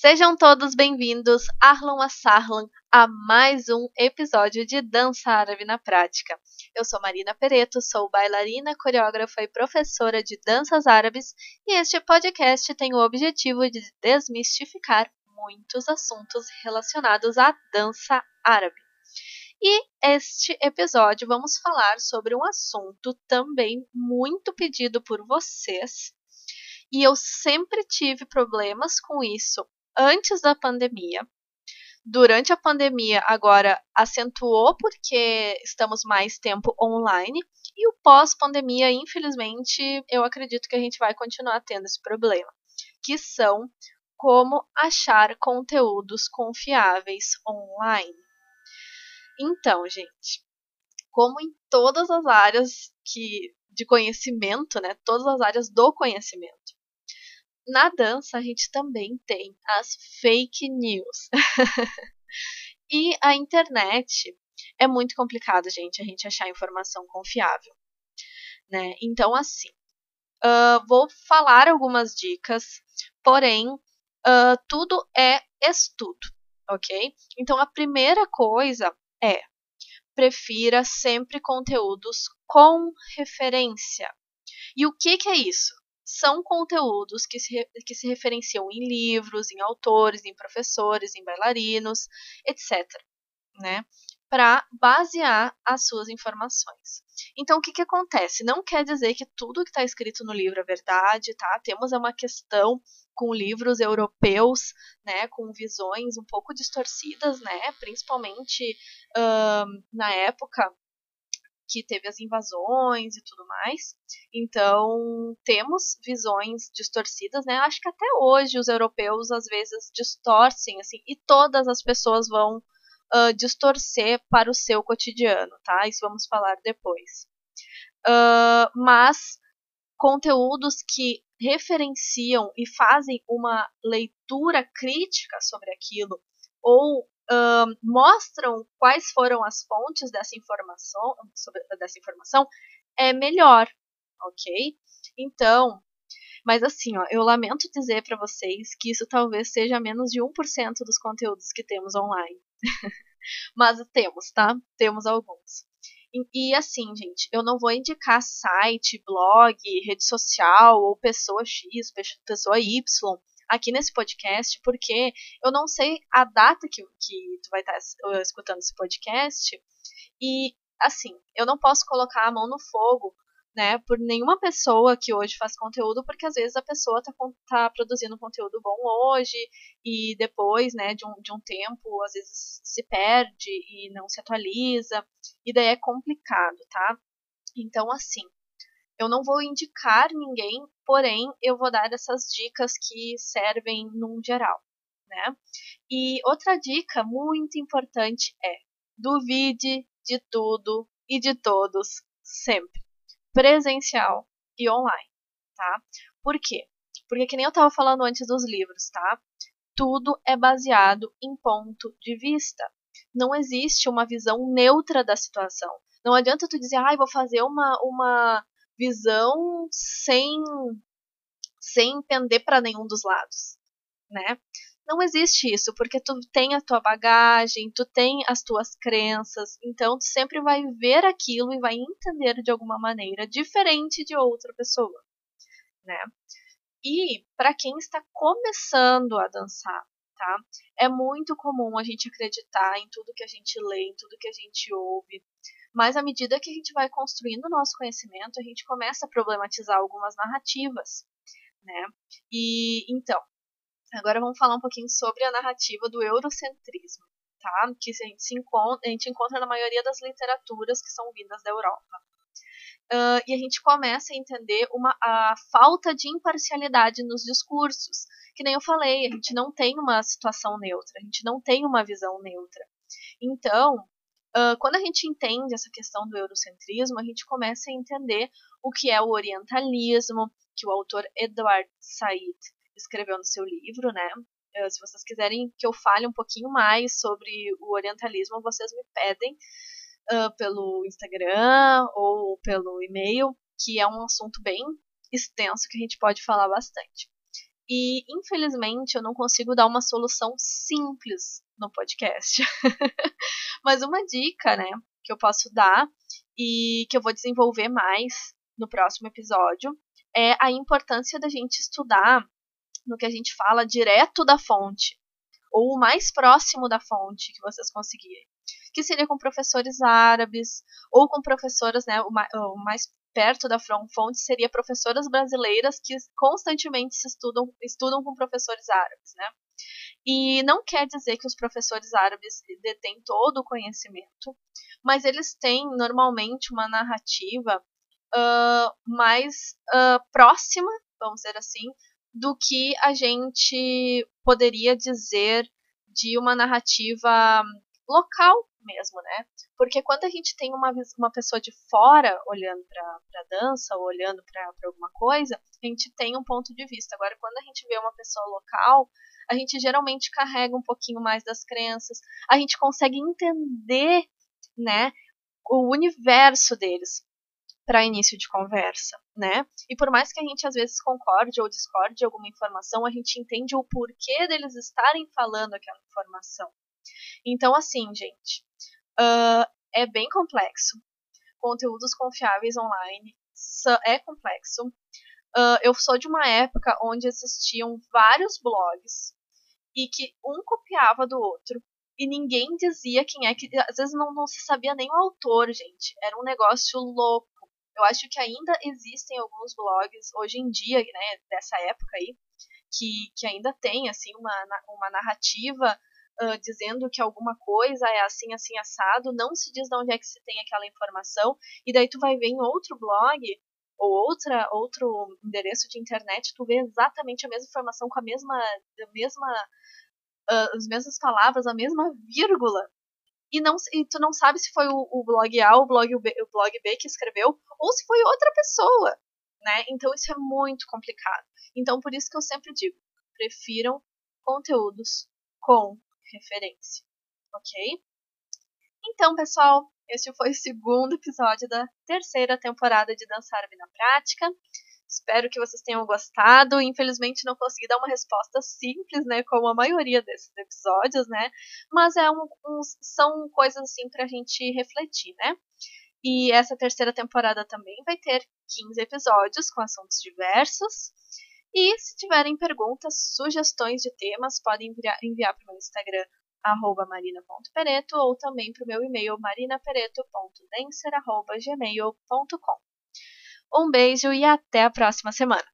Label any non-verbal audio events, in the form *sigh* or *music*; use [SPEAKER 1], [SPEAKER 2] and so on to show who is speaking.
[SPEAKER 1] Sejam todos bem-vindos, Arlan Assarlan, a mais um episódio de Dança Árabe na Prática. Eu sou Marina Pereto, sou bailarina, coreógrafa e professora de danças árabes, e este podcast tem o objetivo de desmistificar muitos assuntos relacionados à dança árabe. E este episódio vamos falar sobre um assunto também muito pedido por vocês. E eu sempre tive problemas com isso antes da pandemia. Durante a pandemia, agora acentuou porque estamos mais tempo online. E o pós-pandemia, infelizmente, eu acredito que a gente vai continuar tendo esse problema, que são como achar conteúdos confiáveis online. Então, gente, como em todas as áreas que de conhecimento, né, todas as áreas do conhecimento, na dança a gente também tem as fake news. *laughs* e a internet é muito complicado, gente, a gente achar informação confiável. Né? Então, assim, uh, vou falar algumas dicas, porém, uh, tudo é estudo, ok? Então, a primeira coisa é prefira sempre conteúdos com referência. E o que, que é isso? São conteúdos que se, que se referenciam em livros, em autores, em professores, em bailarinos, etc. Né? Para basear as suas informações. Então, o que, que acontece? Não quer dizer que tudo que está escrito no livro é verdade, tá? Temos uma questão com livros europeus, né, com visões um pouco distorcidas, né, principalmente uh, na época que teve as invasões e tudo mais. Então, temos visões distorcidas, né? Acho que até hoje os europeus às vezes distorcem, assim, e todas as pessoas vão uh, distorcer para o seu cotidiano, tá? Isso vamos falar depois. Uh, mas conteúdos que referenciam e fazem uma leitura crítica sobre aquilo ou mostram quais foram as fontes dessa informação, sobre, dessa informação, é melhor, ok? Então, mas assim, ó, eu lamento dizer para vocês que isso talvez seja menos de 1% dos conteúdos que temos online. *laughs* mas temos, tá? Temos alguns. E, e, assim, gente, eu não vou indicar site, blog, rede social ou pessoa X, pessoa Y aqui nesse podcast, porque eu não sei a data que, que tu vai estar tá escutando esse podcast. E, assim, eu não posso colocar a mão no fogo né, por nenhuma pessoa que hoje faz conteúdo, porque às vezes a pessoa está tá produzindo conteúdo bom hoje e depois, né, de um, de um tempo, às vezes se perde e não se atualiza, e daí é complicado, tá? Então, assim, eu não vou indicar ninguém, porém eu vou dar essas dicas que servem num geral, né? E outra dica muito importante é: duvide de tudo e de todos sempre, presencial e online, tá? Por quê? Porque que nem eu estava falando antes dos livros, tá? Tudo é baseado em ponto de vista. Não existe uma visão neutra da situação. Não adianta tu dizer, ah, vou fazer uma, uma visão sem sem pender para nenhum dos lados, né? Não existe isso, porque tu tem a tua bagagem, tu tem as tuas crenças, então tu sempre vai ver aquilo e vai entender de alguma maneira diferente de outra pessoa, né? E para quem está começando a dançar, tá? É muito comum a gente acreditar em tudo que a gente lê, em tudo que a gente ouve, mas à medida que a gente vai construindo o nosso conhecimento, a gente começa a problematizar algumas narrativas, né? E então, agora vamos falar um pouquinho sobre a narrativa do eurocentrismo, tá? Que a gente, se encontra, a gente encontra na maioria das literaturas que são vindas da Europa. Uh, e a gente começa a entender uma, a falta de imparcialidade nos discursos. Que nem eu falei, a gente não tem uma situação neutra, a gente não tem uma visão neutra. Então, Quando a gente entende essa questão do eurocentrismo, a gente começa a entender o que é o orientalismo, que o autor Edward Said escreveu no seu livro, né? Uh, se vocês quiserem que eu fale um pouquinho mais sobre o orientalismo, vocês me pedem uh, pelo Instagram ou pelo e-mail, que é um assunto bem extenso que a gente pode falar bastante. E infelizmente eu não consigo dar uma solução simples no podcast. *laughs* Mas uma dica, né, que eu posso dar e que eu vou desenvolver mais no próximo episódio é a importância da gente estudar no que a gente fala direto da fonte ou o mais próximo da fonte que vocês conseguirem. Que seria com professores árabes ou com professoras, né, o mais perto da fonte seria professoras brasileiras que constantemente se estudam, estudam com professores árabes, né? E não quer dizer que os professores árabes detêm todo o conhecimento, mas eles têm normalmente uma narrativa uh, mais uh, próxima, vamos dizer assim, do que a gente poderia dizer de uma narrativa local mesmo, né? Porque quando a gente tem uma, uma pessoa de fora olhando para a dança ou olhando para alguma coisa, a gente tem um ponto de vista. Agora, quando a gente vê uma pessoa local, a gente geralmente carrega um pouquinho mais das crenças, a gente consegue entender, né, o universo deles para início de conversa, né? E por mais que a gente às vezes concorde ou discorde de alguma informação, a gente entende o porquê deles estarem falando aquela informação. Então, assim, gente, uh, é bem complexo. Conteúdos confiáveis online é complexo. Uh, eu sou de uma época onde existiam vários blogs e que um copiava do outro e ninguém dizia quem é que. Às vezes não, não se sabia nem o autor, gente. Era um negócio louco. Eu acho que ainda existem alguns blogs hoje em dia, né, dessa época aí, que, que ainda tem assim uma, uma narrativa uh, dizendo que alguma coisa é assim, assim, assado, não se diz de onde é que se tem aquela informação, e daí tu vai ver em outro blog ou outra, outro endereço de internet, tu vê exatamente a mesma informação com a mesma, a mesma uh, as mesmas palavras, a mesma vírgula. E, não, e tu não sabe se foi o, o blog A, o blog B, o blog B que escreveu, ou se foi outra pessoa, né? Então isso é muito complicado. Então por isso que eu sempre digo, prefiram conteúdos com referência, ok? Então, pessoal, esse foi o segundo episódio da terceira temporada de Dançar na Prática. Espero que vocês tenham gostado. Infelizmente não consegui dar uma resposta simples, né, como a maioria desses episódios, né? Mas é um, um, são coisas assim para a gente refletir, né? E essa terceira temporada também vai ter 15 episódios com assuntos diversos. E se tiverem perguntas, sugestões de temas, podem enviar, para o meu Instagram marina.pereto ou também para o meu e-mail marinapereto.denser.gmail.com. Um beijo e até a próxima semana!